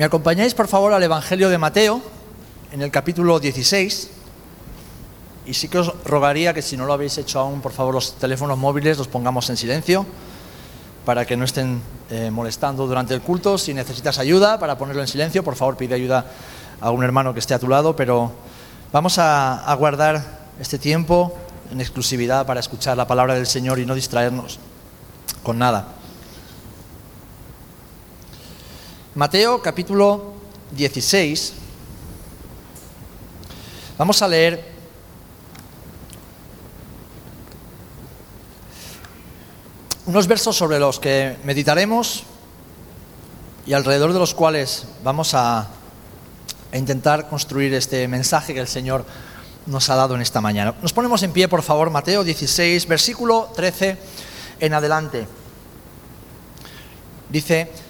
¿Me acompañáis por favor al Evangelio de Mateo, en el capítulo 16? Y sí que os rogaría que si no lo habéis hecho aún, por favor los teléfonos móviles los pongamos en silencio para que no estén eh, molestando durante el culto. Si necesitas ayuda para ponerlo en silencio, por favor pide ayuda a un hermano que esté a tu lado, pero vamos a, a guardar este tiempo en exclusividad para escuchar la palabra del Señor y no distraernos con nada. Mateo capítulo 16. Vamos a leer unos versos sobre los que meditaremos y alrededor de los cuales vamos a, intentar construir este mensaje que el Señor nos ha dado en esta mañana. Nos ponemos en pie, por favor, Mateo 16, versículo 13 en adelante. Dice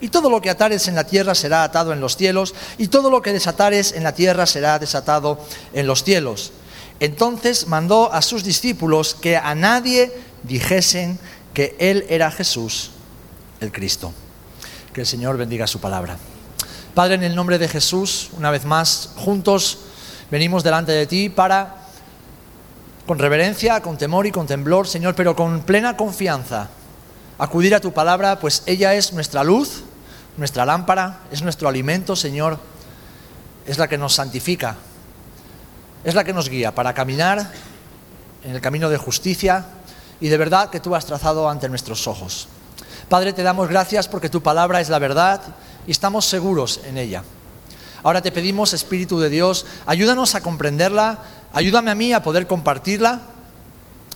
Y todo lo que atares en la tierra será atado en los cielos, y todo lo que desatares en la tierra será desatado en los cielos. Entonces mandó a sus discípulos que a nadie dijesen que Él era Jesús, el Cristo. Que el Señor bendiga su palabra. Padre, en el nombre de Jesús, una vez más, juntos venimos delante de ti para, con reverencia, con temor y con temblor, Señor, pero con plena confianza, acudir a tu palabra, pues ella es nuestra luz, nuestra lámpara, es nuestro alimento, Señor, es la que nos santifica, es la que nos guía para caminar en el camino de justicia y de verdad que tú has trazado ante nuestros ojos. Padre, te damos gracias porque tu palabra es la verdad y estamos seguros en ella. Ahora te pedimos, Espíritu de Dios, ayúdanos a comprenderla, ayúdame a mí a poder compartirla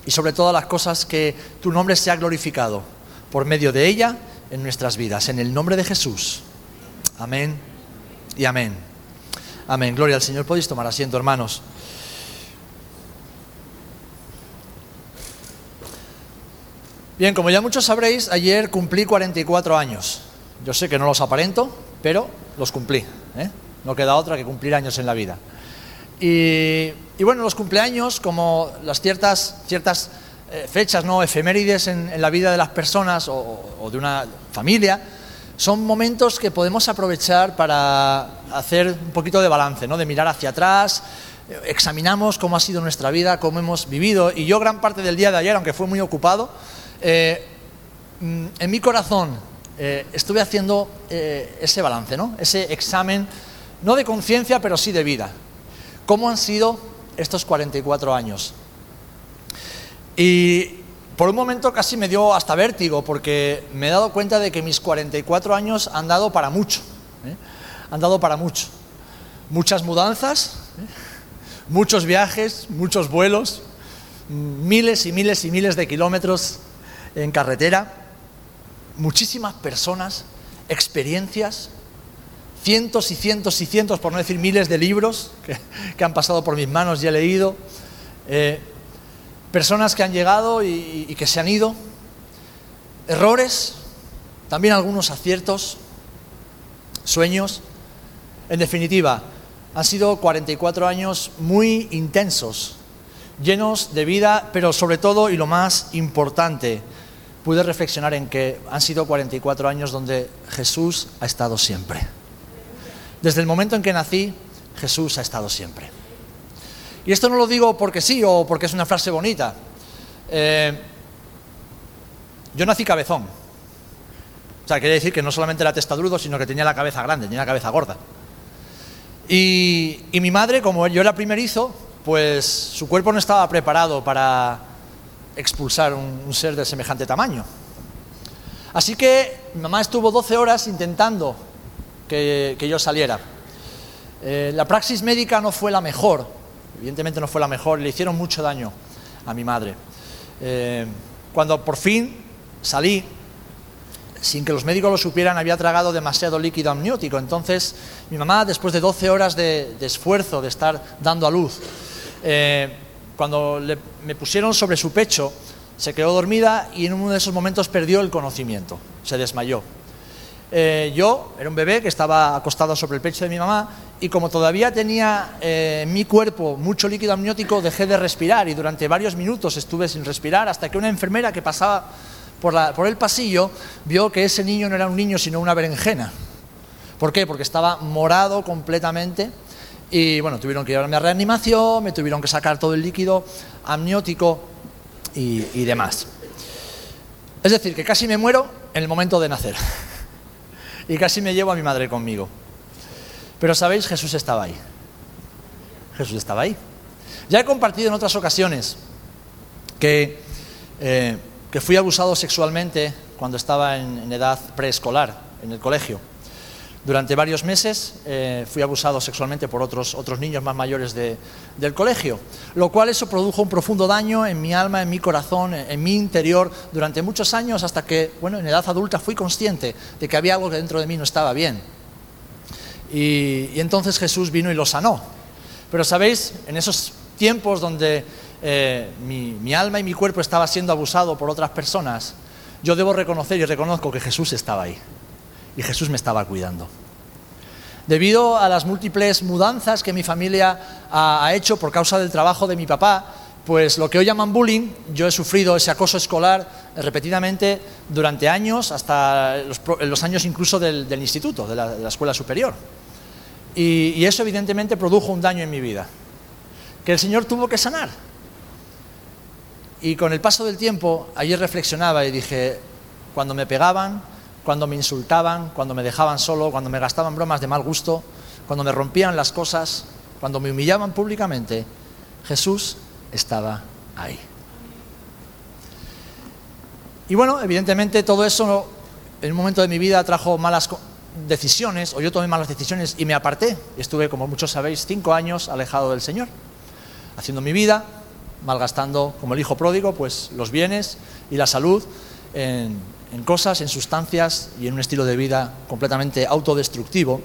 y sobre todas las cosas que tu nombre sea glorificado por medio de ella en nuestras vidas. En el nombre de Jesús. Amén y amén. Amén. Gloria al Señor. Podéis tomar asiento, hermanos. Bien, como ya muchos sabréis, ayer cumplí 44 años. Yo sé que no los aparento, pero los cumplí. ¿eh? No queda otra que cumplir años en la vida. Y, y bueno, los cumpleaños, como las ciertas, ciertas fechas, ¿no? efemérides en, la vida de las personas o, de una familia, son momentos que podemos aprovechar para hacer un poquito de balance, ¿no? de mirar hacia atrás, examinamos cómo ha sido nuestra vida, cómo hemos vivido. Y yo gran parte del día de ayer, aunque fue muy ocupado, eh, en mi corazón eh, estuve haciendo eh, ese balance, ¿no? ese examen, no de conciencia, pero sí de vida. ¿Cómo han sido estos 44 años? Y por un momento casi me dio hasta vértigo, porque me he dado cuenta de que mis 44 años han dado para mucho. ¿eh? Han dado para mucho. Muchas mudanzas, ¿eh? muchos viajes, muchos vuelos, miles y miles y miles de kilómetros en carretera, muchísimas personas, experiencias, cientos y cientos y cientos, por no decir miles de libros que, que han pasado por mis manos y he leído, eh, personas que han llegado y, que se han ido, errores, también algunos aciertos, sueños. En definitiva, han sido 44 años muy intensos, llenos de vida, pero sobre todo, y lo más importante, pude reflexionar en que han sido 44 años donde Jesús ha estado siempre. Desde el momento en que nací, Jesús ha estado siempre. Y esto no lo digo porque sí o porque es una frase bonita. Eh, yo nací cabezón. O sea, quiere decir que no solamente era testadudo, sino que tenía la cabeza grande, tenía la cabeza gorda. Y, y mi madre, como yo era primerizo, pues su cuerpo no estaba preparado para expulsar un, ser de semejante tamaño. Así que mi mamá estuvo 12 horas intentando que, yo saliera. Eh, la praxis médica no fue la mejor, evidentemente no fue la mejor, le hicieron mucho daño a mi madre. Eh, cuando por fin salí, sin que los médicos lo supieran, había tragado demasiado líquido amniótico. Entonces, mi mamá, después de 12 horas de, esfuerzo, de estar dando a luz, eh, cuando me pusieron sobre su pecho, se quedó dormida y en uno de esos momentos perdió el conocimiento, se desmayó. Eh, yo era un bebé que estaba acostado sobre el pecho de mi mamá y como todavía tenía eh, en mi cuerpo mucho líquido amniótico, dejé de respirar y durante varios minutos estuve sin respirar hasta que una enfermera que pasaba por, el pasillo vio que ese niño no era un niño sino una berenjena. ¿Por qué? Porque estaba morado completamente y bueno, tuvieron que llevarme a reanimación, me tuvieron que sacar todo el líquido amniótico y demás. Es decir, que casi me muero en el momento de nacer y casi me llevo a mi madre conmigo. Pero sabéis, Jesús estaba ahí. Jesús estaba ahí. Ya he compartido en otras ocasiones que, eh, que fui abusado sexualmente cuando estaba en edad preescolar, en el colegio. Durante varios meses eh, fui abusado sexualmente por otros, otros niños más mayores del colegio, lo cual eso produjo un profundo daño en mi alma, en mi corazón, en, mi interior durante muchos años hasta que, bueno, en edad adulta fui consciente de que había algo que dentro de mí no estaba bien. Y, entonces Jesús vino y lo sanó. Pero sabéis, en esos tiempos donde eh, mi, mi alma y mi cuerpo estaba siendo abusado por otras personas, yo debo reconocer y reconozco que Jesús estaba ahí y Jesús me estaba cuidando. Debido a las múltiples mudanzas que mi familia ha, hecho por causa del trabajo de mi papá, pues lo que hoy llaman bullying, yo he sufrido ese acoso escolar repetidamente durante años, hasta los, años incluso del, instituto, de la, escuela superior. Y, y eso evidentemente produjo un daño en mi vida, que el Señor tuvo que sanar. Y con el paso del tiempo, ayer reflexionaba y dije, cuando me pegaban, cuando me insultaban, cuando me dejaban solo, cuando me gastaban bromas de mal gusto, cuando me rompían las cosas, cuando me humillaban públicamente, Jesús estaba ahí. Y bueno, evidentemente todo eso en un momento de mi vida trajo malas decisiones, o yo tomé malas decisiones y me aparté. Estuve, como muchos sabéis, cinco años alejado del Señor, haciendo mi vida, malgastando, como el hijo pródigo, pues los bienes y la salud en, en cosas, en sustancias y en un estilo de vida completamente autodestructivo.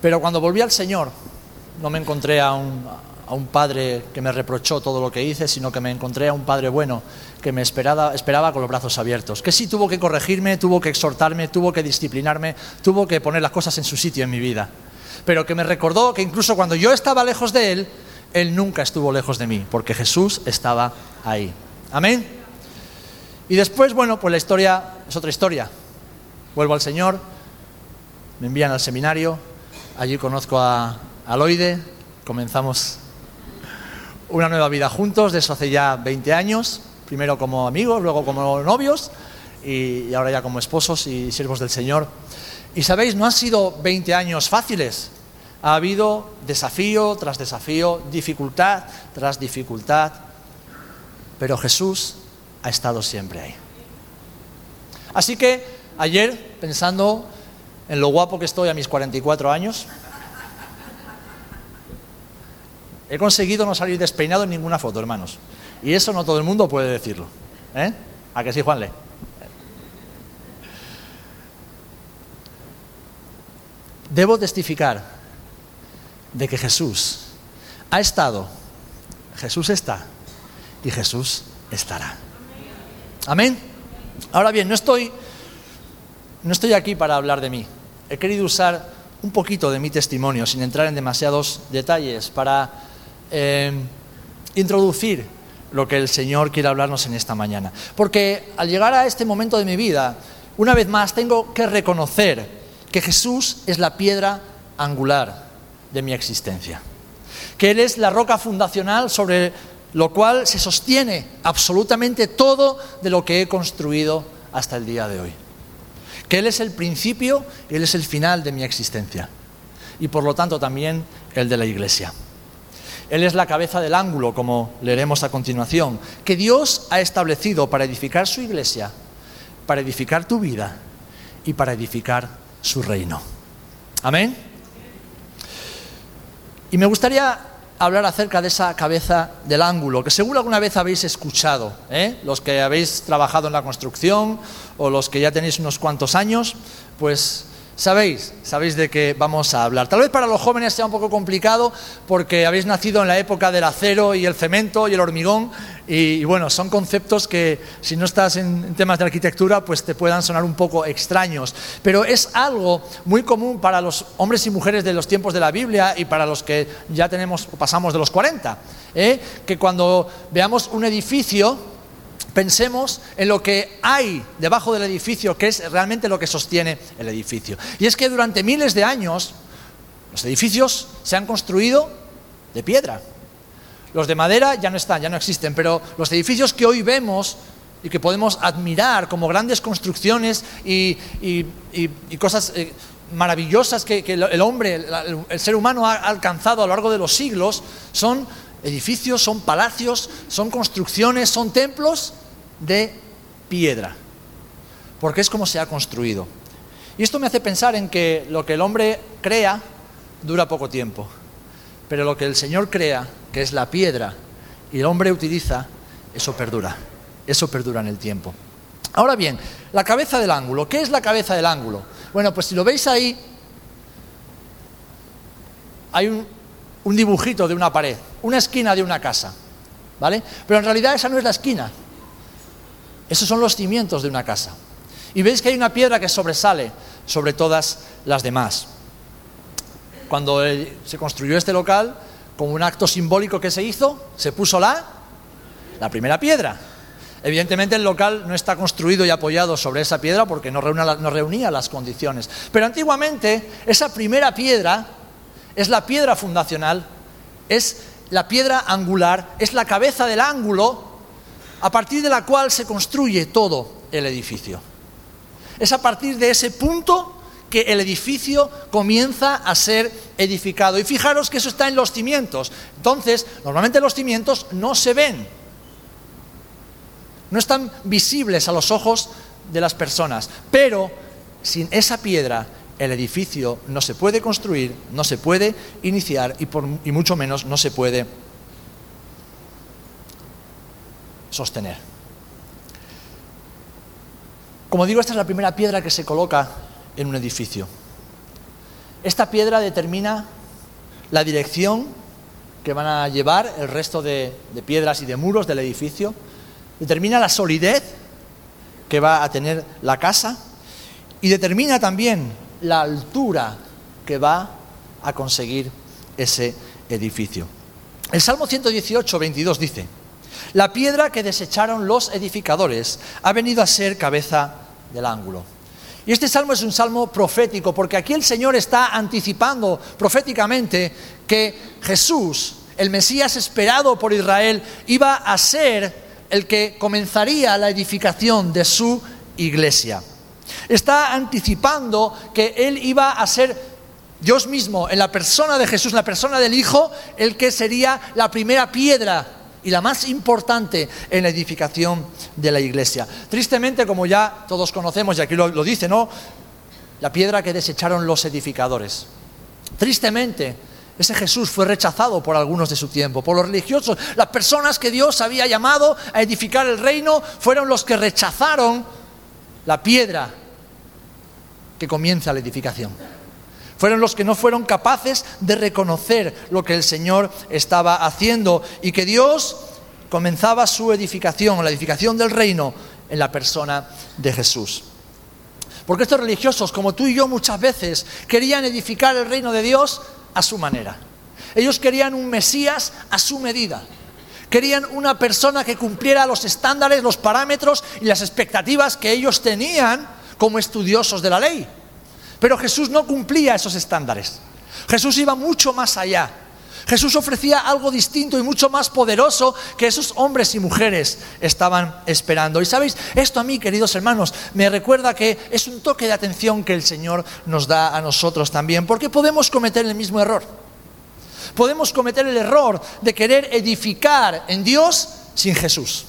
Pero cuando volví al Señor, no me encontré a un, padre que me reprochó todo lo que hice, sino que me encontré a un padre bueno que me esperaba, esperaba con los brazos abiertos, que sí tuvo que corregirme, tuvo que exhortarme, tuvo que disciplinarme, tuvo que poner las cosas en su sitio en mi vida, pero que me recordó que incluso cuando yo estaba lejos de Él, Él nunca estuvo lejos de mí, porque Jesús estaba ahí. Amén. Y después, bueno, pues la historia es otra historia. Vuelvo al Señor, me envían al seminario, allí conozco a Aloide, comenzamos una nueva vida juntos, de eso hace ya 20 años, primero como amigos, luego como novios y, ahora ya como esposos y siervos del Señor. Y sabéis, no han sido 20 años fáciles, ha habido desafío tras desafío, dificultad tras dificultad, pero Jesús ha estado siempre ahí. Así que ayer, pensando en lo guapo que estoy a mis 44 años, he conseguido no salir despeinado en ninguna foto, hermanos. Y eso no todo el mundo puede decirlo. ¿Eh? ¿A que sí, Juanle? Debo testificar de que Jesús ha estado, Jesús está y Jesús estará. Amén. Ahora bien, no estoy, no estoy aquí para hablar de mí. He querido usar un poquito de mi testimonio, sin entrar en demasiados detalles, para eh, introducir lo que el Señor quiere hablarnos en esta mañana. Porque al llegar a este momento de mi vida, una vez más tengo que reconocer que Jesús es la piedra angular de mi existencia. Que Él es la roca fundacional sobre lo cual se sostiene absolutamente todo de lo que he construido hasta el día de hoy. Que Él es el principio Él es el final de mi existencia. Y por lo tanto también el de la iglesia. Él es la cabeza del ángulo, como leeremos a continuación, que Dios ha establecido para edificar su iglesia, para edificar tu vida y para edificar su reino. Amén. Y me gustaría hablar acerca de esa cabeza del ángulo, que seguro alguna vez habéis escuchado, ¿eh? los que habéis trabajado en la construcción o los que ya tenéis unos cuantos años, pues Sabéis, sabéis de qué vamos a hablar. Tal vez para los jóvenes sea un poco complicado porque habéis nacido en la época del acero y el cemento y el hormigón y, bueno, son conceptos que si no estás en, temas de arquitectura pues te puedan sonar un poco extraños. Pero es algo muy común para los hombres y mujeres de los tiempos de la Biblia y para los que ya tenemos pasamos de los 40, ¿eh? que cuando veamos un edificio pensemos en lo que hay debajo del edificio, que es realmente lo que sostiene el edificio. Y es que durante miles de años los edificios se han construido de piedra. Los de madera ya no están, ya no existen, pero los edificios que hoy vemos y que podemos admirar como grandes construcciones y, cosas eh, maravillosas que, el hombre, el ser humano ha alcanzado a lo largo de los siglos, son edificios, son palacios, son construcciones, son templos de piedra, porque es como se ha construido. Y esto me hace pensar en que lo que el hombre crea dura poco tiempo, pero lo que el Señor crea, que es la piedra, y el hombre utiliza, eso perdura, eso perdura en el tiempo. Ahora bien, la cabeza del ángulo, ¿qué es la cabeza del ángulo? Bueno, pues si lo veis ahí, hay un, dibujito de una pared, una esquina de una casa, ¿vale? Pero en realidad esa no es la esquina, esos son los cimientos de una casa. Y veis que hay una piedra que sobresale sobre todas las demás. Cuando se construyó este local, como un acto simbólico que se hizo, se puso la, la primera piedra. Evidentemente el local no está construido y apoyado sobre esa piedra porque no no reunía las condiciones. Pero antiguamente esa primera piedra es la piedra fundacional, es la piedra angular, es la cabeza del ángulo a partir de la cual se construye todo el edificio. Es a partir de ese punto que el edificio comienza a ser edificado. Y fijaros que eso está en los cimientos. Entonces, normalmente los cimientos no se ven, no están visibles a los ojos de las personas, pero sin esa piedra el edificio no se puede construir, no se puede iniciar y, y mucho menos no se puede sostener. Como digo, esta es la primera piedra que se coloca en un edificio. Esta piedra determina la dirección que van a llevar el resto de, piedras y de muros del edificio, determina la solidez que va a tener la casa y determina también la altura que va a conseguir ese edificio. El Salmo 118, 22 dice, la piedra que desecharon los edificadores ha venido a ser cabeza del ángulo. Y este salmo es un salmo profético, porque aquí el Señor está anticipando proféticamente que Jesús, el Mesías esperado por Israel, iba a ser el que comenzaría la edificación de su iglesia. Está anticipando que Él iba a ser Dios mismo, en la persona de Jesús, la persona del Hijo, el que sería la primera piedra y la más importante en la edificación de la iglesia. Tristemente, como ya todos conocemos, y aquí lo, dice, ¿no? La piedra que desecharon los edificadores. Tristemente, ese Jesús fue rechazado por algunos de su tiempo, por los religiosos. Las personas que Dios había llamado a edificar el reino fueron los que rechazaron la piedra que comienza la edificación. Fueron los que no fueron capaces de reconocer lo que el Señor estaba haciendo y que Dios comenzaba su edificación, la edificación del reino en la persona de Jesús. Porque estos religiosos, como tú y yo muchas veces, querían edificar el reino de Dios a su manera. Ellos querían un Mesías a su medida. Querían una persona que cumpliera los estándares, los parámetros y las expectativas que ellos tenían como estudiosos de la ley. Pero Jesús no cumplía esos estándares. Jesús iba mucho más allá. Jesús ofrecía algo distinto y mucho más poderoso que esos hombres y mujeres estaban esperando. Y sabéis, esto a mí, queridos hermanos, me recuerda que es un toque de atención que el Señor nos da a nosotros también, porque podemos cometer el mismo error. podemos cometer el error de querer edificar en Dios sin Jesús.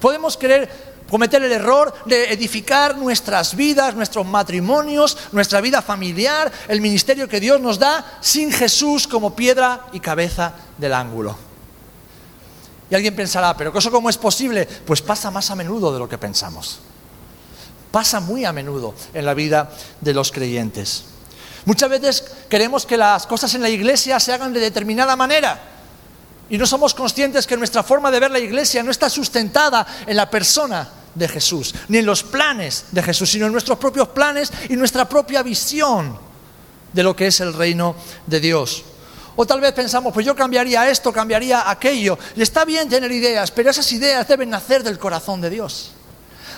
Podemos querer cometer el error de edificar nuestras vidas, nuestros matrimonios, nuestra vida familiar, el ministerio que Dios nos da, sin Jesús como piedra y cabeza del ángulo. Y alguien pensará, pero ¿eso cómo es posible? Pues pasa más a menudo de lo que pensamos. Pasa muy a menudo en la vida de los creyentes. Muchas veces queremos que las cosas en la iglesia se hagan de determinada manera. Y no somos conscientes que nuestra forma de ver la iglesia no está sustentada en la persona de Jesús, ni en los planes de Jesús, sino en nuestros propios planes y nuestra propia visión de lo que es el reino de Dios. O tal vez pensamos, pues yo cambiaría esto, cambiaría aquello. Y está bien tener ideas, pero esas ideas deben nacer del corazón de Dios.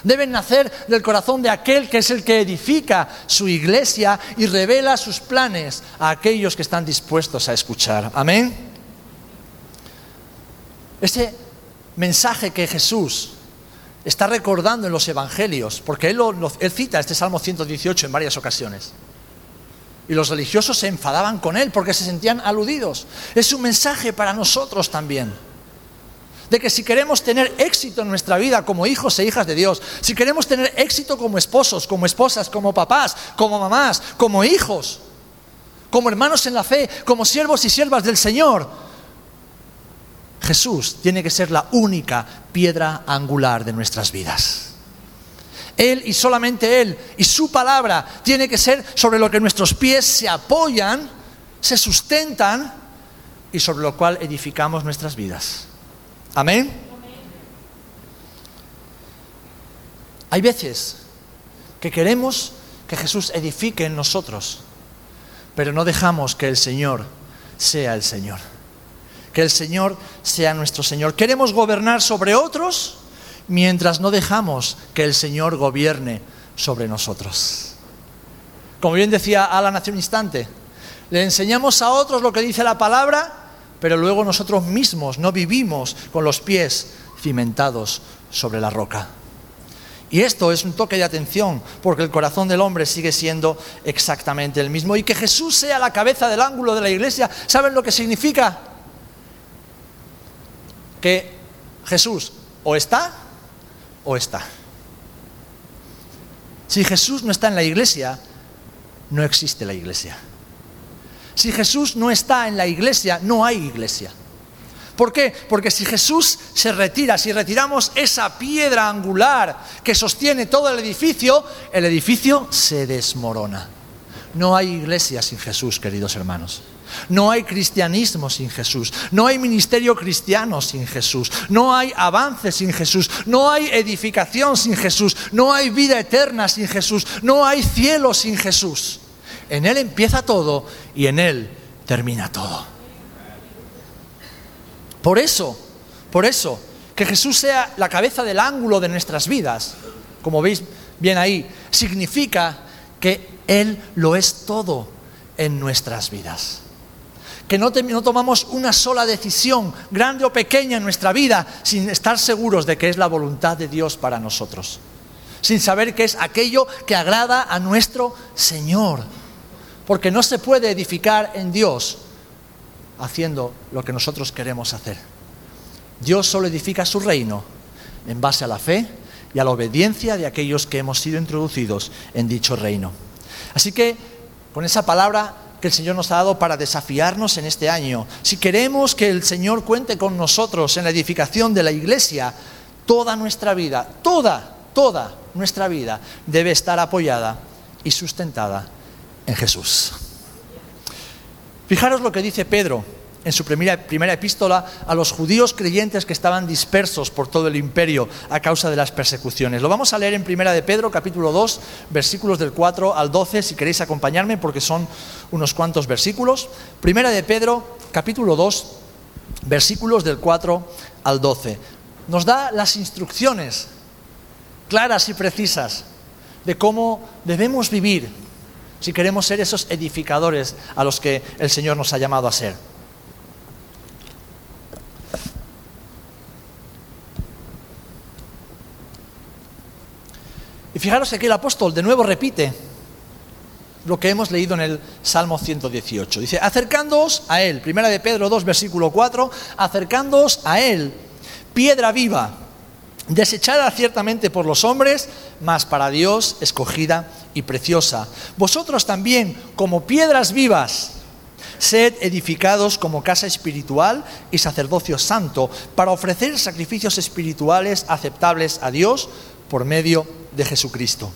Deben nacer del corazón de aquel que es el que edifica su iglesia y revela sus planes a aquellos que están dispuestos a escuchar. Amén. Ese mensaje que Jesús está recordando en los evangelios, porque él, él cita este Salmo 118 en varias ocasiones. Y los religiosos se enfadaban con él porque se sentían aludidos. Es un mensaje para nosotros también. De que si queremos tener éxito en nuestra vida como hijos e hijas de Dios, si queremos tener éxito como esposos, como esposas, como papás, como mamás, como hijos, como hermanos en la fe, como siervos y siervas del Señor, Jesús tiene que ser la única piedra angular de nuestras vidas. Él y solamente Él y su palabra tiene que ser sobre lo que nuestros pies se apoyan, se sustentan y sobre lo cual edificamos nuestras vidas. Amén. Hay veces que queremos que Jesús edifique en nosotros, pero no dejamos que el Señor sea el Señor. Que el Señor sea nuestro Señor. Queremos gobernar sobre otros, mientras no dejamos que el Señor gobierne sobre nosotros. Como bien decía Alan hace un instante, le enseñamos a otros lo que dice la palabra, pero luego nosotros mismos no vivimos con los pies cimentados sobre la roca. Y esto es un toque de atención, porque el corazón del hombre sigue siendo exactamente el mismo. Y que Jesús sea la cabeza del ángulo de la iglesia, ¿saben lo que significa? Que Jesús o está o está. Si Jesús no está en la iglesia, no existe la iglesia. Si Jesús no está en la iglesia, no hay iglesia. ¿Por qué? Porque si Jesús se retira, si retiramos esa piedra angular que sostiene todo el edificio, el edificio se desmorona. No hay iglesia sin Jesús, queridos hermanos. No hay cristianismo sin Jesús. No hay ministerio cristiano sin Jesús. No hay avance sin Jesús. No hay edificación sin Jesús. No hay vida eterna sin Jesús. No hay cielo sin Jesús. En Él empieza todo y en Él termina todo. Por eso, por eso, que Jesús sea la cabeza del ángulo de nuestras vidas, como veis bien ahí, significa que Él lo es todo en nuestras vidas que no, tomamos una sola decisión, grande o pequeña en nuestra vida, sin estar seguros de que es la voluntad de Dios para nosotros, sin saber que es aquello que agrada a nuestro Señor, porque no se puede edificar en Dios haciendo lo que nosotros queremos hacer. Dios solo edifica su reino en base a la fe y a la obediencia de aquellos que hemos sido introducidos en dicho reino. Así que con esa palabra que el Señor nos ha dado para desafiarnos en este año. Si queremos que el Señor cuente con nosotros en la edificación de la iglesia, toda nuestra vida, toda, toda nuestra vida debe estar apoyada y sustentada en Jesús. Fijaros lo que dice Pedro en su primera, epístola a los judíos creyentes que estaban dispersos por todo el imperio a causa de las persecuciones. Lo vamos a leer en primera de Pedro, capítulo 2, versículos del 4 al 12, si queréis acompañarme, porque son unos cuantos versículos. Primera de Pedro, capítulo 2, versículos del 4 al 12. Nos da las instrucciones claras y precisas de cómo debemos vivir si queremos ser esos edificadores a los que el Señor nos ha llamado a ser. Y fijaros que aquí el apóstol de nuevo repite lo que hemos leído en el Salmo 118. Dice, acercándoos a Él, primera de Pedro 2, versículo 4, acercándoos a Él, piedra viva, desechada ciertamente por los hombres, mas para Dios escogida y preciosa. Vosotros también, como piedras vivas, sed edificados como casa espiritual y sacerdocio santo, para ofrecer sacrificios espirituales aceptables a Dios por medio de Jesucristo.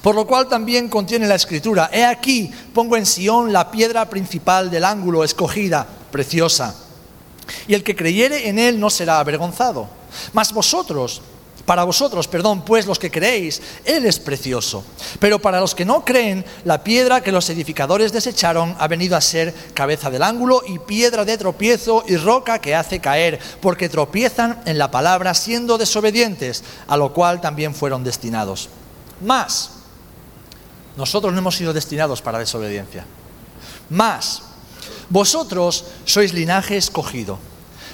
Por lo cual también contiene la escritura, he aquí, pongo en Sión la piedra principal del ángulo, escogida, preciosa. Y el que creyere en él no será avergonzado. Mas vosotros, para vosotros, perdón, pues los que creéis, Él es precioso. Pero para los que no creen, la piedra que los edificadores desecharon ha venido a ser cabeza del ángulo y piedra de tropiezo y roca que hace caer, porque tropiezan en la palabra siendo desobedientes, a lo cual también fueron destinados. Más, nosotros no hemos sido destinados para desobediencia. Más, vosotros sois linaje escogido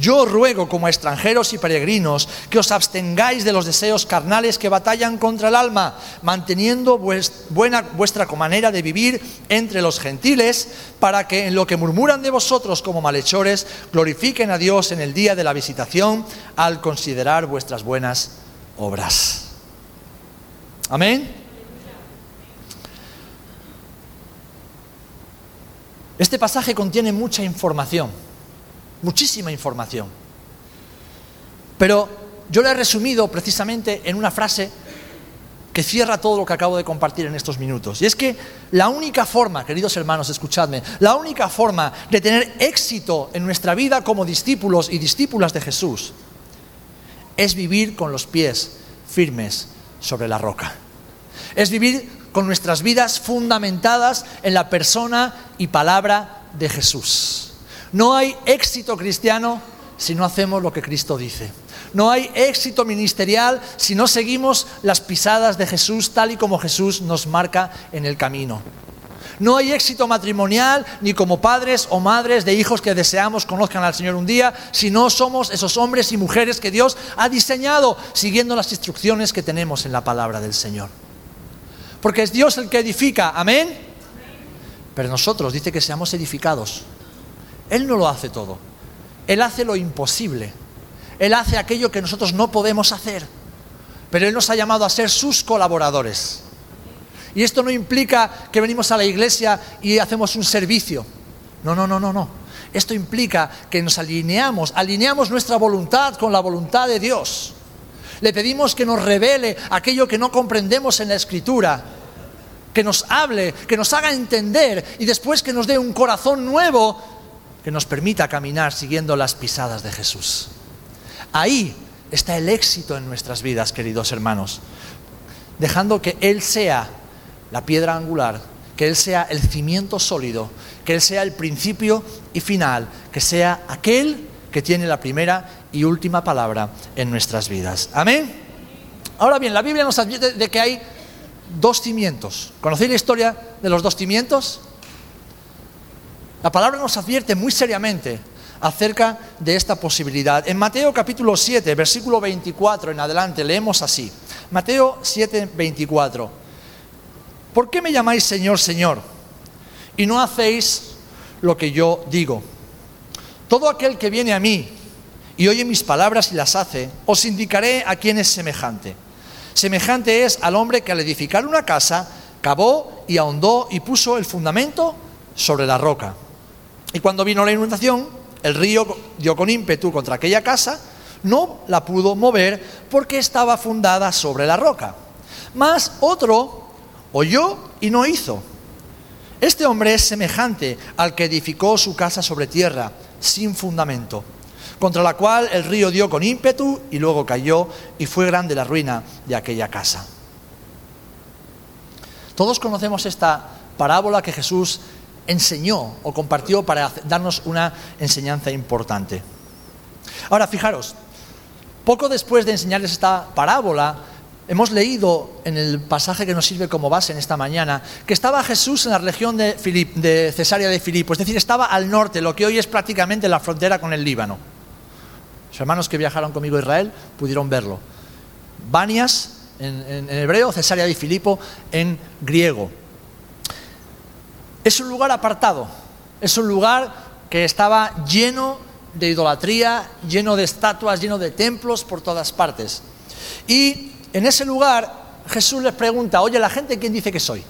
yo ruego como extranjeros y peregrinos que os abstengáis de los deseos carnales que batallan contra el alma, manteniendo buena, vuestra manera de vivir entre los gentiles, para que en lo que murmuran de vosotros como malhechores, glorifiquen a Dios en el día de la visitación al considerar vuestras buenas obras. Amén. Este pasaje contiene mucha información muchísima información. Pero yo la he resumido precisamente en una frase que cierra todo lo que acabo de compartir en estos minutos. Y es que la única forma, queridos hermanos, escuchadme, la única forma de tener éxito en nuestra vida como discípulos y discípulas de Jesús es vivir con los pies firmes sobre la roca. Es vivir con nuestras vidas fundamentadas en la persona y palabra de Jesús. No hay éxito cristiano si no hacemos lo que Cristo dice. No hay éxito ministerial si no seguimos las pisadas de Jesús tal y como Jesús nos marca en el camino. No hay éxito matrimonial ni como padres o madres de hijos que deseamos conozcan al Señor un día si no somos esos hombres y mujeres que Dios ha diseñado siguiendo las instrucciones que tenemos en la palabra del Señor. Porque es Dios el que edifica, amén. Pero nosotros dice que seamos edificados él no lo hace todo. Él hace lo imposible. Él hace aquello que nosotros no podemos hacer. Pero Él nos ha llamado a ser sus colaboradores. Y esto no implica que venimos a la iglesia y hacemos un servicio. No, no, no, no, no. Esto implica que nos alineamos, alineamos nuestra voluntad con la voluntad de Dios. Le pedimos que nos revele aquello que no comprendemos en la escritura, que nos hable, que nos haga entender y después que nos dé un corazón nuevo que nos permita caminar siguiendo las pisadas de Jesús. Ahí está el éxito en nuestras vidas, queridos hermanos, dejando que Él sea la piedra angular, que Él sea el cimiento sólido, que Él sea el principio y final, que sea aquel que tiene la primera y última palabra en nuestras vidas. Amén. Ahora bien, la Biblia nos advierte de que hay dos cimientos. ¿Conocéis la historia de los dos cimientos? La palabra nos advierte muy seriamente acerca de esta posibilidad. En Mateo capítulo 7, versículo 24 en adelante, leemos así. Mateo 7, 24. ¿Por qué me llamáis Señor, Señor? Y no hacéis lo que yo digo. Todo aquel que viene a mí y oye mis palabras y las hace, os indicaré a quién es semejante. Semejante es al hombre que al edificar una casa, cavó y ahondó y puso el fundamento sobre la roca. Y cuando vino la inundación, el río dio con ímpetu contra aquella casa, no la pudo mover porque estaba fundada sobre la roca. Mas otro oyó y no hizo. Este hombre es semejante al que edificó su casa sobre tierra, sin fundamento, contra la cual el río dio con ímpetu y luego cayó y fue grande la ruina de aquella casa. Todos conocemos esta parábola que Jesús enseñó o compartió para darnos una enseñanza importante. Ahora, fijaros, Poco después de enseñarles esta parábola, hemos leído en el pasaje que nos sirve como base en esta mañana que estaba Jesús en la región de, de Cesarea de Filipo, es decir, estaba al norte, lo que hoy es prácticamente la frontera con el Líbano. Los hermanos que viajaron conmigo a Israel pudieron verlo. Banias en, en hebreo, Cesarea de Filipo en griego. Es un lugar apartado, es un lugar que estaba lleno de idolatría, lleno de estatuas, lleno de templos por todas partes. Y en ese lugar Jesús les pregunta, oye, la gente, ¿quién dice que soy?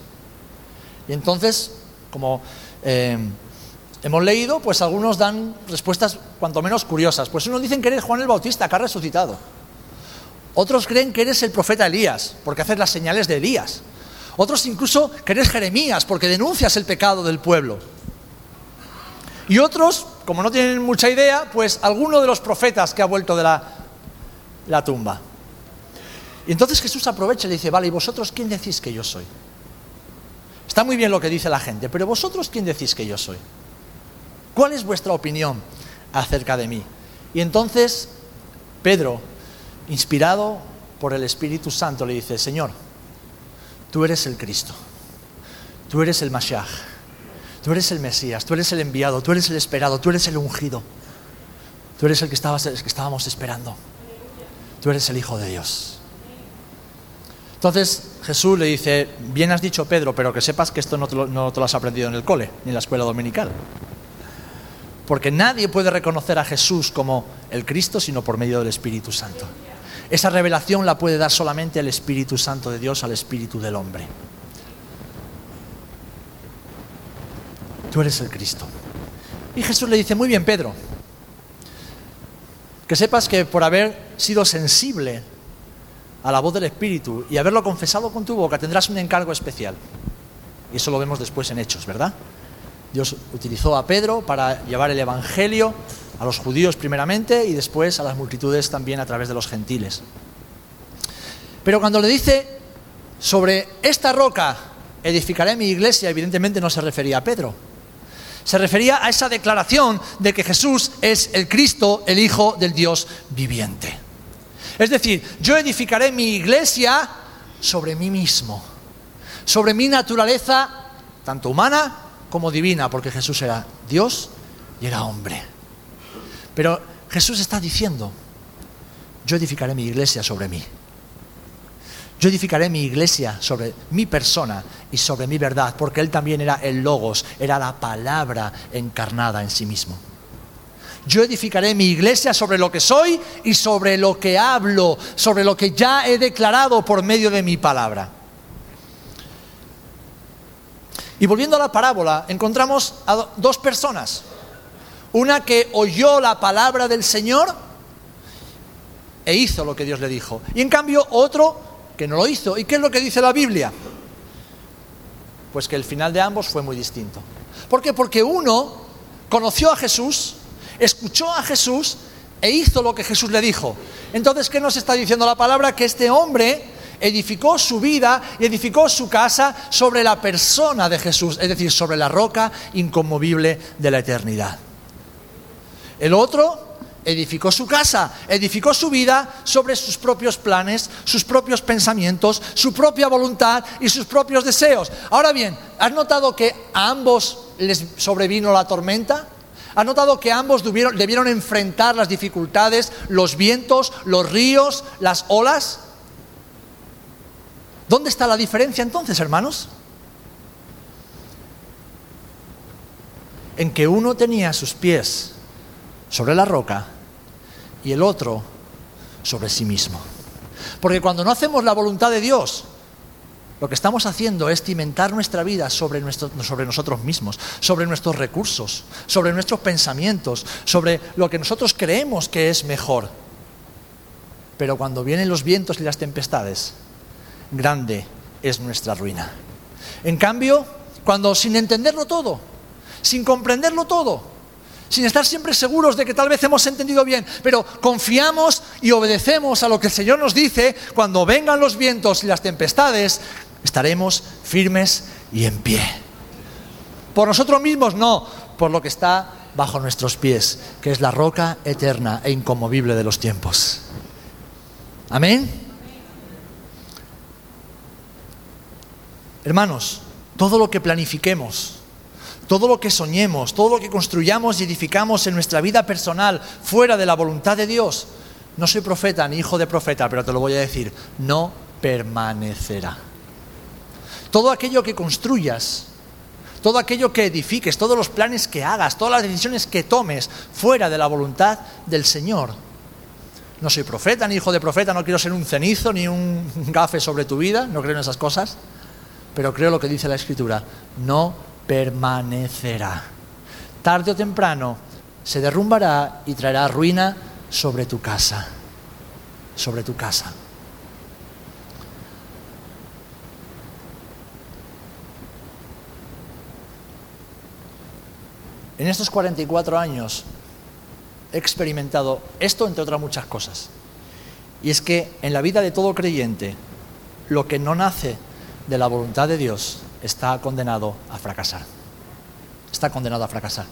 Y entonces, como eh, hemos leído, pues algunos dan respuestas cuanto menos curiosas. Pues unos dicen que eres Juan el Bautista, que ha resucitado. Otros creen que eres el profeta Elías, porque haces las señales de Elías. Otros incluso que eres Jeremías, porque denuncias el pecado del pueblo. Y otros, como no tienen mucha idea, pues alguno de los profetas que ha vuelto de la, la tumba. Y entonces Jesús aprovecha y le dice, vale, ¿y vosotros quién decís que yo soy? Está muy bien lo que dice la gente, pero vosotros quién decís que yo soy? ¿Cuál es vuestra opinión acerca de mí? Y entonces Pedro, inspirado por el Espíritu Santo, le dice, Señor, tú eres el Cristo, tú eres el Mashiach, tú eres el Mesías, tú eres el enviado, tú eres el esperado, tú eres el ungido, tú eres el que, el que estábamos esperando, tú eres el Hijo de Dios. Entonces Jesús le dice, bien has dicho Pedro, pero que sepas que esto no te, lo, has aprendido en el cole, ni en la escuela dominical. Porque nadie puede reconocer a Jesús como el Cristo sino por medio del Espíritu Santo. Esa revelación la puede dar solamente el Espíritu Santo de Dios al Espíritu del hombre. Tú eres el Cristo. Y Jesús le dice, muy bien Pedro, que sepas que por haber sido sensible a la voz del Espíritu y haberlo confesado con tu boca, tendrás un encargo especial. Y eso lo vemos después en Hechos, ¿verdad? Dios utilizó a Pedro para llevar el Evangelio a los judíos primeramente y después a las multitudes también a través de los gentiles. Pero cuando le dice, sobre esta roca edificaré mi iglesia, evidentemente no se refería a Pedro. Se refería a esa declaración de que Jesús es el Cristo, el Hijo del Dios viviente. Es decir, yo edificaré mi iglesia sobre mí mismo, sobre mi naturaleza, tanto humana como divina, porque Jesús era Dios y era hombre. Pero Jesús está diciendo, yo edificaré mi iglesia sobre mí. Yo edificaré mi iglesia sobre mi persona y sobre mi verdad, porque Él también era el logos, era la palabra encarnada en sí mismo. Yo edificaré mi iglesia sobre lo que soy y sobre lo que hablo, sobre lo que ya he declarado por medio de mi palabra. Y volviendo a la parábola, encontramos a dos personas. Una que oyó la palabra del Señor e hizo lo que Dios le dijo. Y en cambio otro que no lo hizo. ¿Y qué es lo que dice la Biblia? Pues que el final de ambos fue muy distinto. ¿Por qué? Porque uno conoció a Jesús, escuchó a Jesús e hizo lo que Jesús le dijo. Entonces, ¿qué nos está diciendo la palabra? Que este hombre edificó su vida y edificó su casa sobre la persona de Jesús, es decir, sobre la roca inconmovible de la eternidad. El otro edificó su casa, edificó su vida sobre sus propios planes, sus propios pensamientos, su propia voluntad y sus propios deseos. Ahora bien, ¿has notado que a ambos les sobrevino la tormenta? ¿Ha notado que ambos debieron, enfrentar las dificultades, los vientos, los ríos, las olas? ¿Dónde está la diferencia entonces, hermanos? En que uno tenía sus pies sobre la roca y el otro sobre sí mismo. Porque cuando no hacemos la voluntad de Dios, lo que estamos haciendo es cimentar nuestra vida sobre, nosotros mismos, sobre nuestros recursos, sobre nuestros pensamientos, sobre lo que nosotros creemos que es mejor. Pero cuando vienen los vientos y las tempestades, grande es nuestra ruina. En cambio, cuando sin entenderlo todo, sin comprenderlo todo, sin estar siempre seguros de que tal vez hemos entendido bien, pero confiamos y obedecemos a lo que el Señor nos dice, cuando vengan los vientos y las tempestades, estaremos firmes y en pie. Por nosotros mismos no, por lo que está bajo nuestros pies, que es la roca eterna e inconmovible de los tiempos. Amén. Hermanos, todo lo que planifiquemos, todo lo que soñemos, todo lo que construyamos y edificamos en nuestra vida personal fuera de la voluntad de Dios, no soy profeta ni hijo de profeta, pero te lo voy a decir, no permanecerá. Todo aquello que construyas, todo aquello que edifiques, todos los planes que hagas, todas las decisiones que tomes fuera de la voluntad del Señor. No soy profeta ni hijo de profeta, no quiero ser un cenizo ni un gafe sobre tu vida, no creo en esas cosas, pero creo lo que dice la Escritura, no permanecerá. Tarde o temprano se derrumbará y traerá ruina sobre tu casa, sobre tu casa. En estos 44 años he experimentado esto entre otras muchas cosas. Y es que en la vida de todo creyente, lo que no nace de la voluntad de Dios está condenado a fracasar. Está condenado a fracasar.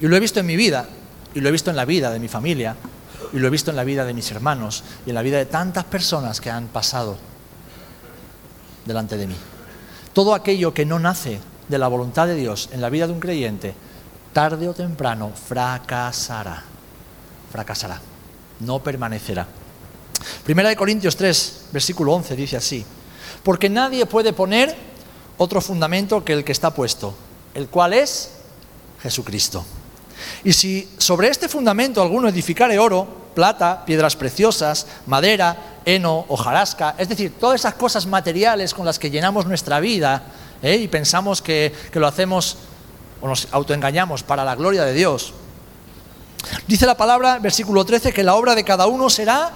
Y lo he visto en mi vida, y lo he visto en la vida de mi familia, y lo he visto en la vida de mis hermanos, y en la vida de tantas personas que han pasado delante de mí. Todo aquello que no nace de la voluntad de Dios en la vida de un creyente, tarde o temprano fracasará. Fracasará. No permanecerá. Primera de Corintios 3, versículo 11 dice así: Porque nadie puede poner otro fundamento que el que está puesto, el cual es Jesucristo. Y si sobre este fundamento alguno edificare oro, plata, piedras preciosas, madera, heno, hojarasca, es decir, todas esas cosas materiales con las que llenamos nuestra vida, ¿eh? y pensamos que, lo hacemos o nos autoengañamos para la gloria de Dios. Dice la palabra, versículo 13, que la obra de cada uno será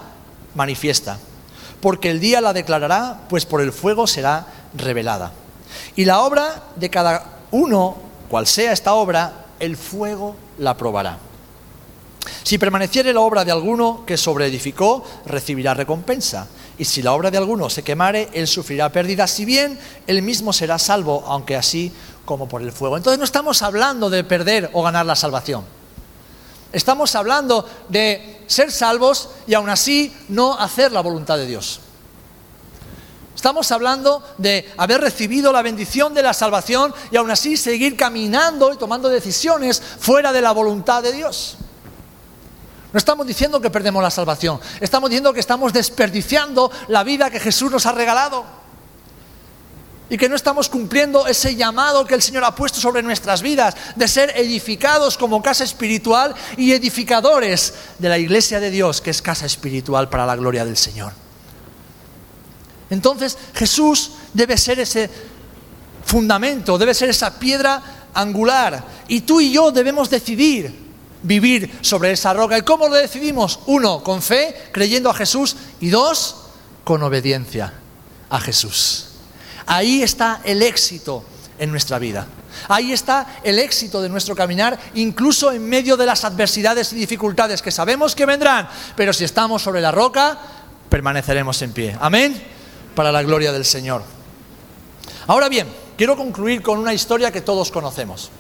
manifiesta, porque el día la declarará, pues por el fuego será revelada. Y la obra de cada uno, cual sea esta obra, el fuego la probará. Si permaneciere la obra de alguno que sobreedificó, recibirá recompensa y si la obra de alguno se quemare, él sufrirá pérdida, si bien él mismo será salvo, aunque así como por el fuego. Entonces no estamos hablando de perder o ganar la salvación. Estamos hablando de ser salvos y aún así no hacer la voluntad de Dios. Estamos hablando de haber recibido la bendición de la salvación y aún así seguir caminando y tomando decisiones fuera de la voluntad de Dios. No estamos diciendo que perdemos la salvación, estamos diciendo que estamos desperdiciando la vida que Jesús nos ha regalado. Y que no estamos cumpliendo ese llamado que el Señor ha puesto sobre nuestras vidas, de ser edificados como casa espiritual y edificadores de la iglesia de Dios, que es casa espiritual para la gloria del Señor. Entonces Jesús debe ser ese fundamento, debe ser esa piedra angular. Y tú y yo debemos decidir vivir sobre esa roca. ¿Y cómo lo decidimos? Uno, con fe, creyendo a Jesús. Y dos, con obediencia a Jesús. Ahí está el éxito en nuestra vida. Ahí está el éxito de nuestro caminar, incluso en medio de las adversidades y dificultades que sabemos que vendrán. Pero si estamos sobre la roca, permaneceremos en pie. Amén. Para la gloria del Señor. Ahora bien, quiero concluir con una historia que todos conocemos.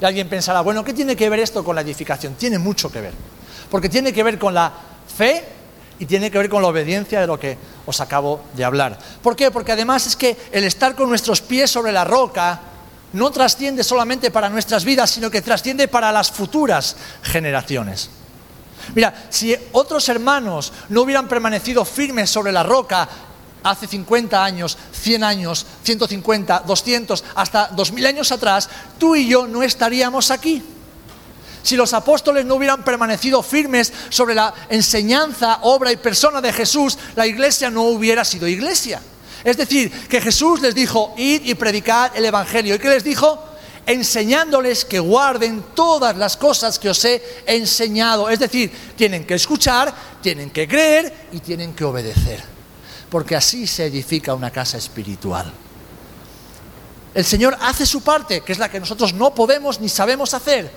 Y alguien pensará, bueno, ¿qué tiene que ver esto con la edificación? Tiene mucho que ver. Porque tiene que ver con la fe y tiene que ver con la obediencia de lo que os acabo de hablar. ¿Por qué? Porque además es que el estar con nuestros pies sobre la roca no trasciende solamente para nuestras vidas, sino que trasciende para las futuras generaciones. Mira, si otros hermanos no hubieran permanecido firmes sobre la roca hace 50 años, 100 años, 150, 200, hasta 2000 años atrás, tú y yo no estaríamos aquí. Si los apóstoles no hubieran permanecido firmes sobre la enseñanza, obra y persona de Jesús, la iglesia no hubiera sido iglesia. Es decir, que Jesús les dijo, id y predicad el Evangelio. ¿Y qué les dijo? Enseñándoles que guarden todas las cosas que os he enseñado. Es decir, tienen que escuchar, tienen que creer y tienen que obedecer porque así se edifica una casa espiritual. El Señor hace su parte, que es la que nosotros no podemos ni sabemos hacer,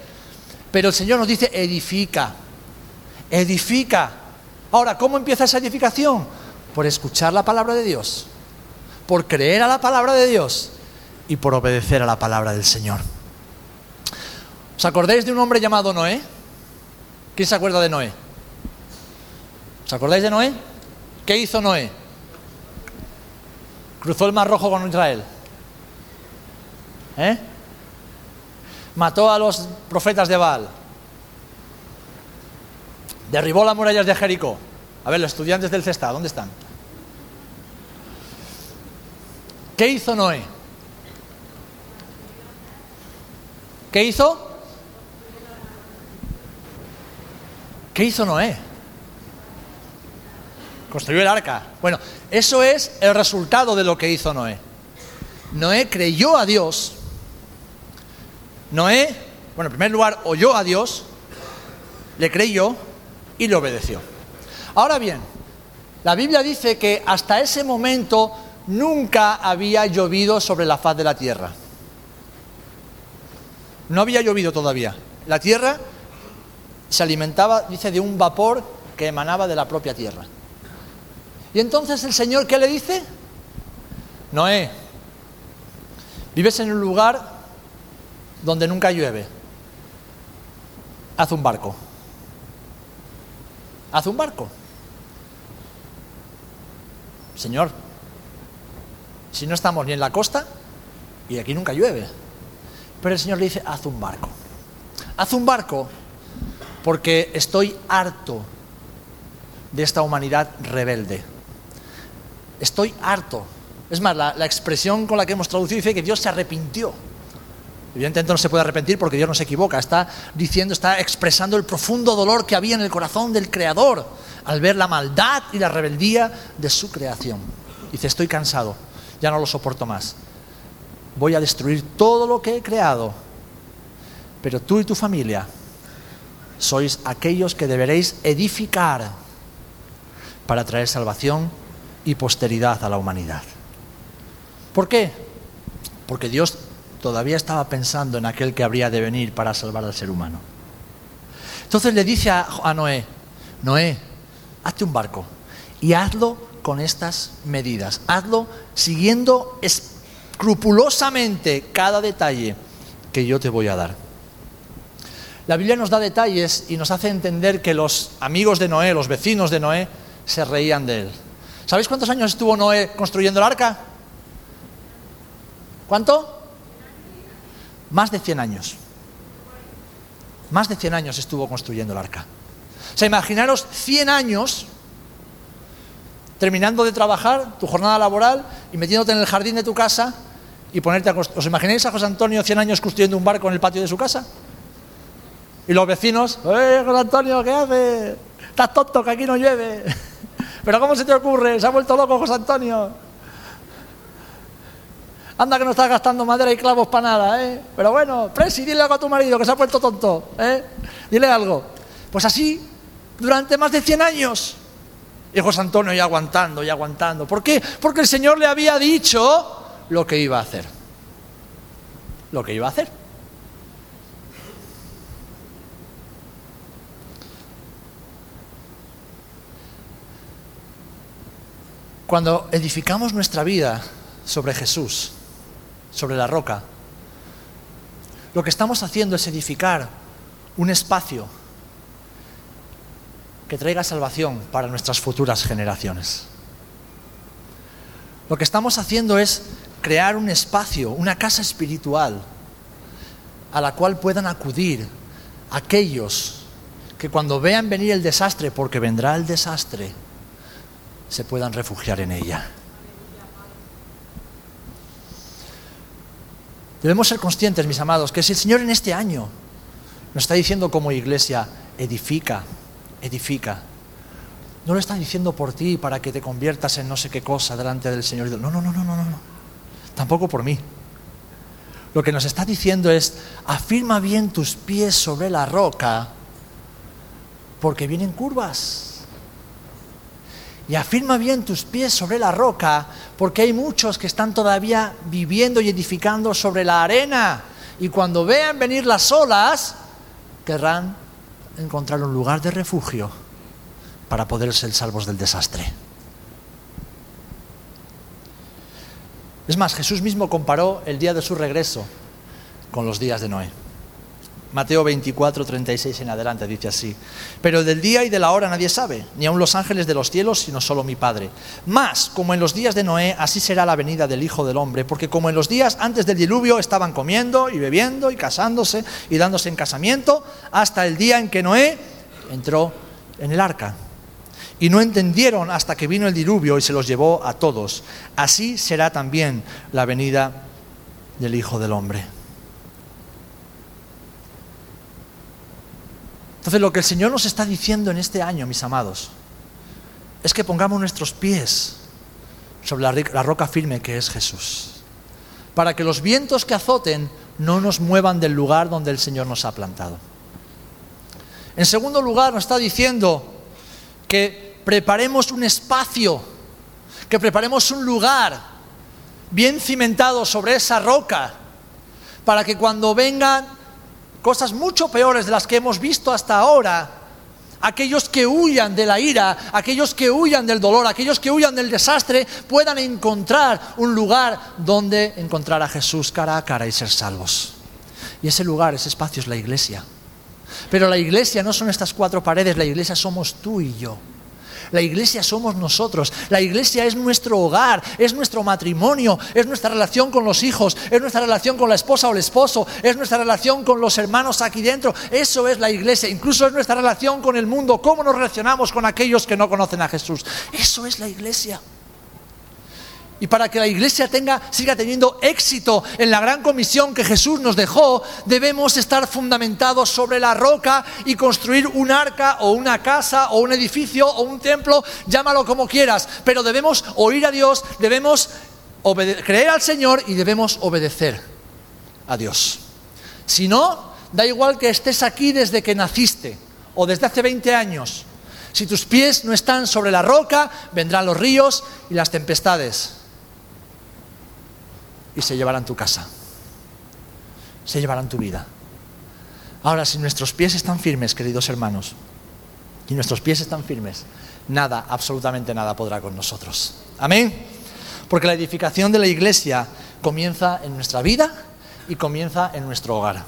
pero el Señor nos dice, edifica, edifica. Ahora, ¿cómo empieza esa edificación? Por escuchar la palabra de Dios, por creer a la palabra de Dios y por obedecer a la palabra del Señor. ¿Os acordáis de un hombre llamado Noé? ¿Quién se acuerda de Noé? ¿Os acordáis de Noé? ¿Qué hizo Noé? Cruzó el Mar Rojo con Israel. ¿Eh? Mató a los profetas de Baal. Derribó las murallas de Jericó. A ver, los estudiantes del CESTA, ¿dónde están? ¿Qué hizo Noé? ¿Qué hizo? ¿Qué hizo Noé? Construyó el arca. Bueno, eso es el resultado de lo que hizo Noé. Noé creyó a Dios. Noé, bueno, en primer lugar, oyó a Dios, le creyó y le obedeció. Ahora bien, la Biblia dice que hasta ese momento nunca había llovido sobre la faz de la tierra. No había llovido todavía. La tierra se alimentaba, dice, de un vapor que emanaba de la propia tierra. Y entonces el Señor, ¿qué le dice? Noé, vives en un lugar donde nunca llueve. Haz un barco. Haz un barco. Señor, si no estamos ni en la costa y aquí nunca llueve. Pero el Señor le dice, haz un barco. Haz un barco porque estoy harto de esta humanidad rebelde. Estoy harto. Es más, la, expresión con la que hemos traducido dice que Dios se arrepintió. Evidentemente no se puede arrepentir porque Dios no se equivoca. Está diciendo, está expresando el profundo dolor que había en el corazón del Creador al ver la maldad y la rebeldía de su creación. Dice, estoy cansado, ya no lo soporto más. Voy a destruir todo lo que he creado. Pero tú y tu familia sois aquellos que deberéis edificar para traer salvación y posteridad a la humanidad. ¿Por qué? Porque Dios todavía estaba pensando en aquel que habría de venir para salvar al ser humano. Entonces le dice a, Noé, Noé, hazte un barco y hazlo con estas medidas, hazlo siguiendo escrupulosamente cada detalle que yo te voy a dar. La Biblia nos da detalles y nos hace entender que los amigos de Noé, los vecinos de Noé, se reían de él. ¿Sabéis cuántos años estuvo Noé construyendo el arca? ¿Cuánto? Más de 100 años. Más de 100 años estuvo construyendo el arca. O sea, imaginaros 100 años terminando de trabajar tu jornada laboral y metiéndote en el jardín de tu casa y ponerte a ¿Os imagináis a José Antonio 100 años construyendo un barco en el patio de su casa? Y los vecinos, ¡eh, José Antonio, qué haces? Estás tonto, que aquí no llueve. Pero ¿cómo se te ocurre? Se ha vuelto loco José Antonio. Anda que no estás gastando madera y clavos para nada, ¿eh? Pero bueno, Presi, dile algo a tu marido que se ha vuelto tonto, ¿eh? Dile algo. Pues así, durante más de 100 años. Y José Antonio ya aguantando, y aguantando. ¿Por qué? Porque el Señor le había dicho lo que iba a hacer. Lo que iba a hacer. Cuando edificamos nuestra vida sobre Jesús, sobre la roca, lo que estamos haciendo es edificar un espacio que traiga salvación para nuestras futuras generaciones. Lo que estamos haciendo es crear un espacio, una casa espiritual, a la cual puedan acudir aquellos que cuando vean venir el desastre, porque vendrá el desastre, se puedan refugiar en ella. Debemos ser conscientes, mis amados, que si el Señor en este año nos está diciendo como iglesia, edifica, edifica, no lo está diciendo por ti para que te conviertas en no sé qué cosa delante del Señor. No, no, no, no, no, no. Tampoco por mí. Lo que nos está diciendo es, afirma bien tus pies sobre la roca, porque vienen curvas y afirma bien tus pies sobre la roca, porque hay muchos que están todavía viviendo y edificando sobre la arena, y cuando vean venir las olas, querrán encontrar un lugar de refugio para poder ser salvos del desastre. Es más, Jesús mismo comparó el día de su regreso con los días de Noé. Mateo 24, 36 en adelante dice así. Pero del día y de la hora nadie sabe, ni aun los ángeles de los cielos, sino solo mi Padre. Más, como en los días de Noé, así será la venida del Hijo del Hombre, porque como en los días antes del diluvio estaban comiendo y bebiendo y casándose y dándose en casamiento, hasta el día en que Noé entró en el arca. Y no entendieron hasta que vino el diluvio y se los llevó a todos. Así será también la venida del Hijo del Hombre. Entonces lo que el Señor nos está diciendo en este año, mis amados, es que pongamos nuestros pies sobre la, roca firme que es Jesús, para que los vientos que azoten no nos muevan del lugar donde el Señor nos ha plantado. En segundo lugar, nos está diciendo que preparemos un espacio, que preparemos un lugar bien cimentado sobre esa roca, para que cuando vengan cosas mucho peores de las que hemos visto hasta ahora, aquellos que huyan de la ira, aquellos que huyan del dolor, aquellos que huyan del desastre, puedan encontrar un lugar donde encontrar a Jesús cara a cara y ser salvos. Y ese lugar, ese espacio es la iglesia. Pero la iglesia no son estas cuatro paredes, la iglesia somos tú y yo. La iglesia somos nosotros. La iglesia es nuestro hogar, es nuestro matrimonio, es nuestra relación con los hijos, es nuestra relación con la esposa o el esposo, es nuestra relación con los hermanos aquí dentro. Eso es la iglesia. Incluso es nuestra relación con el mundo. ¿Cómo nos relacionamos con aquellos que no conocen a Jesús? Eso es la iglesia. Y para que la iglesia tenga, siga teniendo éxito en la gran comisión que Jesús nos dejó, debemos estar fundamentados sobre la roca y construir un arca o una casa o un edificio o un templo, llámalo como quieras, pero debemos oír a Dios, debemos creer al Señor y debemos obedecer a Dios. Si no, da igual que estés aquí desde que naciste o desde hace 20 años. Si tus pies no están sobre la roca, vendrán los ríos y las tempestades y se llevarán tu casa. Se llevarán tu vida. Ahora, si nuestros pies están firmes, queridos hermanos, y nuestros pies están firmes, nada, absolutamente nada podrá con nosotros. Amén. Porque la edificación de la iglesia comienza en nuestra vida y comienza en nuestro hogar.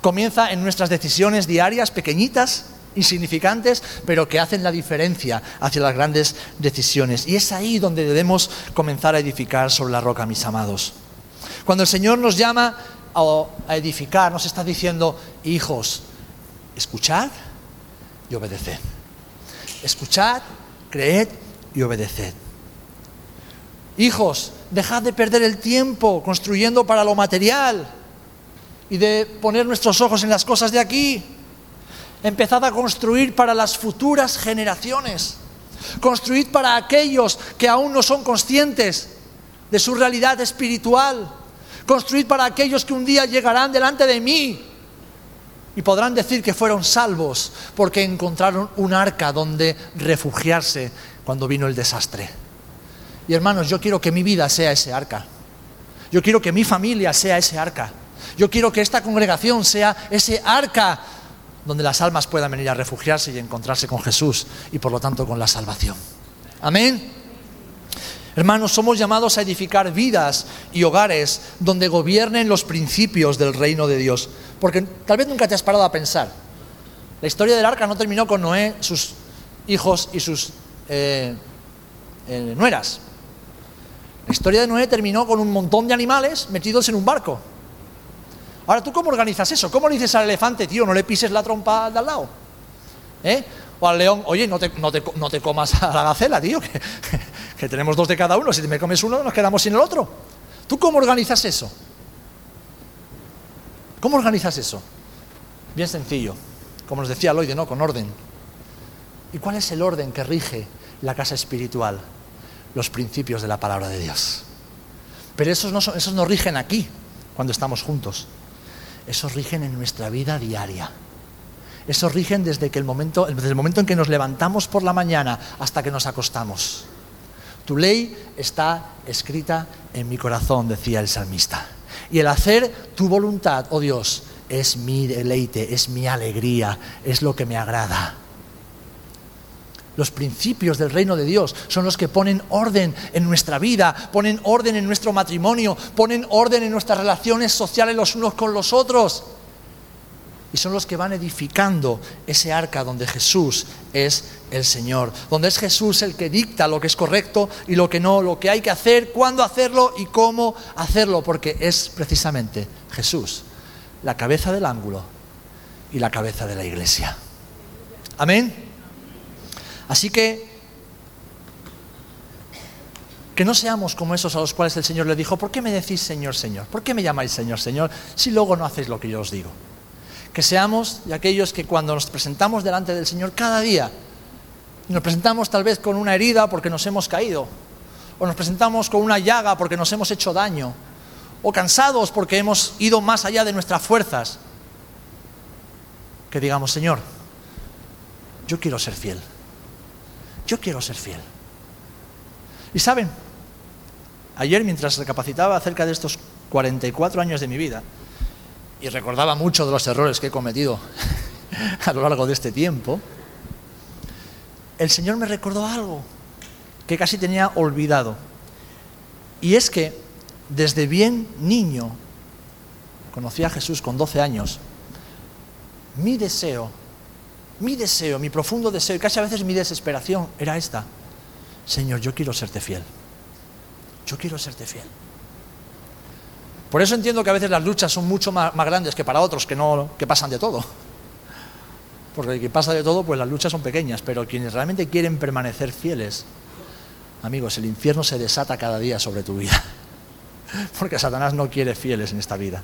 Comienza en nuestras decisiones diarias pequeñitas, insignificantes, pero que hacen la diferencia hacia las grandes decisiones. Y es ahí donde debemos comenzar a edificar sobre la roca, mis amados. Cuando el Señor nos llama a, edificar, nos está diciendo, hijos, escuchad y obedeced. Escuchad, creed y obedeced. Hijos, dejad de perder el tiempo construyendo para lo material y de poner nuestros ojos en las cosas de aquí. Empezad a construir para las futuras generaciones. Construid para aquellos que aún no son conscientes de su realidad espiritual construir para aquellos que un día llegarán delante de mí y podrán decir que fueron salvos porque encontraron un arca donde refugiarse cuando vino el desastre. Y hermanos, yo quiero que mi vida sea ese arca. Yo quiero que mi familia sea ese arca. Yo quiero que esta congregación sea ese arca donde las almas puedan venir a refugiarse y encontrarse con Jesús y por lo tanto con la salvación. Amén. Hermanos, somos llamados a edificar vidas y hogares donde gobiernen los principios del reino de Dios. Porque tal vez nunca te has parado a pensar. La historia del arca no terminó con Noé, sus hijos y sus eh, eh, nueras. La historia de Noé terminó con un montón de animales metidos en un barco. Ahora, ¿tú cómo organizas eso? ¿Cómo le dices al elefante, tío, no le pises la trompa de al lado? ¿Eh? O al león, oye, no te, no te comas a la gacela, tío, que, que tenemos dos de cada uno, si me comes uno nos quedamos sin el otro. ¿Tú cómo organizas eso? ¿Cómo organizas eso? Bien sencillo, como nos decía Lloyd, ¿no? Con orden. ¿Y cuál es el orden que rige la casa espiritual? Los principios de la palabra de Dios. Pero esos no, esos no rigen aquí, cuando estamos juntos. Esos rigen en nuestra vida diaria. Esos rigen desde, que el momento, desde el momento en que nos levantamos por la mañana hasta que nos acostamos. Tu ley está escrita en mi corazón, decía el salmista. Y el hacer tu voluntad, oh Dios, es mi deleite, es mi alegría, es lo que me agrada. Los principios del reino de Dios son los que ponen orden en nuestra vida, ponen orden en nuestro matrimonio, ponen orden en nuestras relaciones sociales los unos con los otros. Y son los que van edificando ese arca donde Jesús es el Señor, donde es Jesús el que dicta lo que es correcto y lo que no, lo que hay que hacer, cuándo hacerlo y cómo hacerlo, porque es precisamente Jesús la cabeza del ángulo y la cabeza de la iglesia. Amén. Así que que no seamos como esos a los cuales el Señor le dijo, ¿por qué me decís Señor, Señor? ¿Por qué me llamáis Señor, Señor si luego no hacéis lo que yo os digo? Que seamos de aquellos que cuando nos presentamos delante del Señor cada día, nos presentamos tal vez con una herida porque nos hemos caído, o nos presentamos con una llaga porque nos hemos hecho daño, o cansados porque hemos ido más allá de nuestras fuerzas, que digamos, Señor, yo quiero ser fiel, yo quiero ser fiel. Y saben, ayer mientras recapacitaba acerca de estos 44 años de mi vida, y recordaba mucho de los errores que he cometido a lo largo de este tiempo, el Señor me recordó algo que casi tenía olvidado. Y es que desde bien niño, conocí a Jesús con 12 años, mi deseo, mi deseo, mi profundo deseo, y casi a veces mi desesperación era esta. Señor, yo quiero serte fiel. Yo quiero serte fiel. Por eso entiendo que a veces las luchas son mucho más, grandes que para otros que, no, que pasan de todo. Porque el que pasa de todo, pues las luchas son pequeñas, pero quienes realmente quieren permanecer fieles, amigos, el infierno se desata cada día sobre tu vida. Porque Satanás no quiere fieles en esta vida.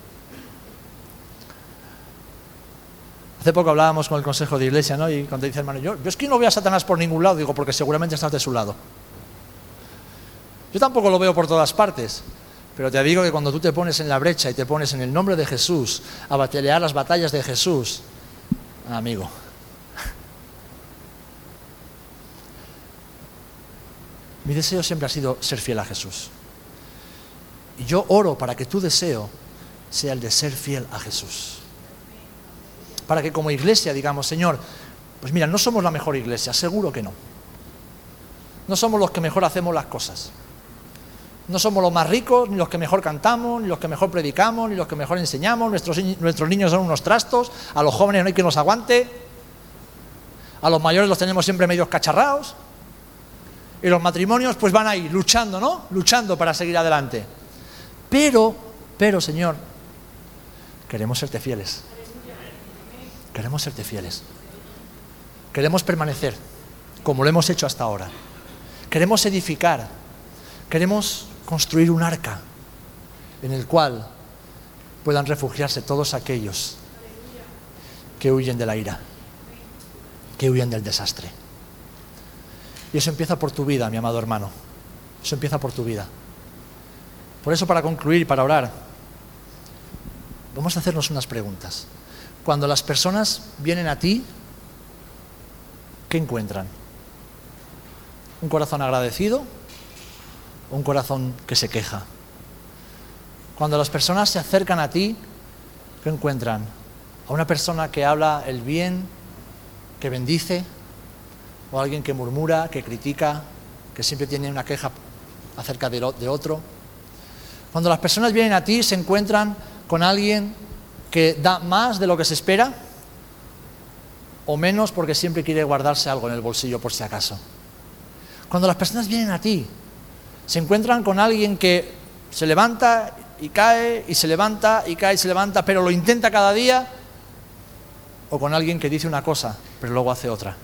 Hace poco hablábamos con el consejo de iglesia, ¿no? Y cuando dice hermano, yo, yo es que no veo a Satanás por ningún lado, digo, porque seguramente estás de su lado. Yo tampoco lo veo por todas partes, pero te digo que cuando tú te pones en la brecha y te pones en el nombre de Jesús a batallar las batallas de Jesús, amigo, mi deseo siempre ha sido ser fiel a Jesús. Y yo oro para que tu deseo sea el de ser fiel a Jesús. Para que como iglesia digamos, Señor, pues mira, no somos la mejor iglesia, seguro que no. No somos los que mejor hacemos las cosas. No somos los más ricos, ni los que mejor cantamos, ni los que mejor predicamos, ni los que mejor enseñamos. Nuestros, nuestros niños son unos trastos, a los jóvenes no hay quien nos aguante, a los mayores los tenemos siempre medios cacharrados. Y los matrimonios pues van ahí luchando, ¿no? Luchando para seguir adelante. Pero, pero Señor, queremos serte fieles. Queremos serte fieles. Queremos permanecer como lo hemos hecho hasta ahora. Queremos edificar. Queremos construir un arca en el cual puedan refugiarse todos aquellos que huyen de la ira, que huyen del desastre. Y eso empieza por tu vida, mi amado hermano. Eso empieza por tu vida. Por eso, para concluir y para orar, vamos a hacernos unas preguntas. Cuando las personas vienen a ti, ¿qué encuentran? ¿Un corazón agradecido? Un corazón que se queja. Cuando las personas se acercan a ti, ¿qué encuentran? A una persona que habla el bien, que bendice, o alguien que murmura, que critica, que siempre tiene una queja acerca de, otro. Cuando las personas vienen a ti, se encuentran con alguien que da más de lo que se espera, o menos porque siempre quiere guardarse algo en el bolsillo por si acaso. Cuando las personas vienen a ti, se encuentran con alguien que se levanta y cae y se levanta y cae y se levanta, pero lo intenta cada día, o con alguien que dice una cosa, pero luego hace otra.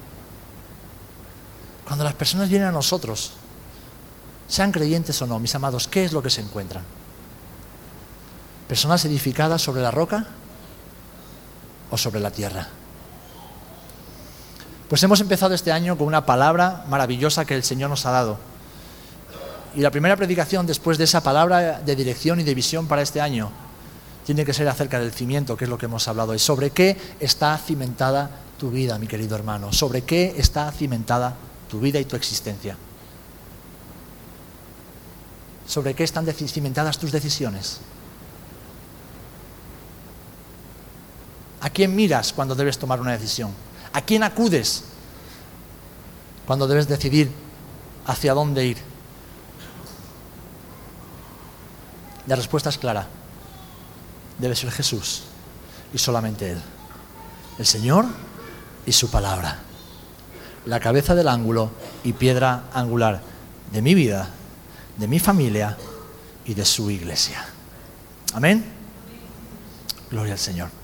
Cuando las personas vienen a nosotros, sean creyentes o no, mis amados, ¿qué es lo que se encuentran? ¿Personas edificadas sobre la roca o sobre la tierra? Pues hemos empezado este año con una palabra maravillosa que el Señor nos ha dado y la primera predicación después de esa palabra de dirección y de visión para este año tiene que ser acerca del cimiento, que es lo que hemos hablado hoy. ¿Sobre qué está cimentada tu vida, mi querido hermano? ¿Sobre qué está cimentada tu vida y tu existencia? ¿Sobre qué están cimentadas tus decisiones? ¿A quién miras cuando debes tomar una decisión? ¿A quién acudes cuando debes decidir hacia dónde ir? La respuesta es clara. Debe ser Jesús y solamente Él. el Señor y su palabra. La cabeza del ángulo y piedra angular de mi vida, de mi familia y de su iglesia. Amén. Gloria al Señor.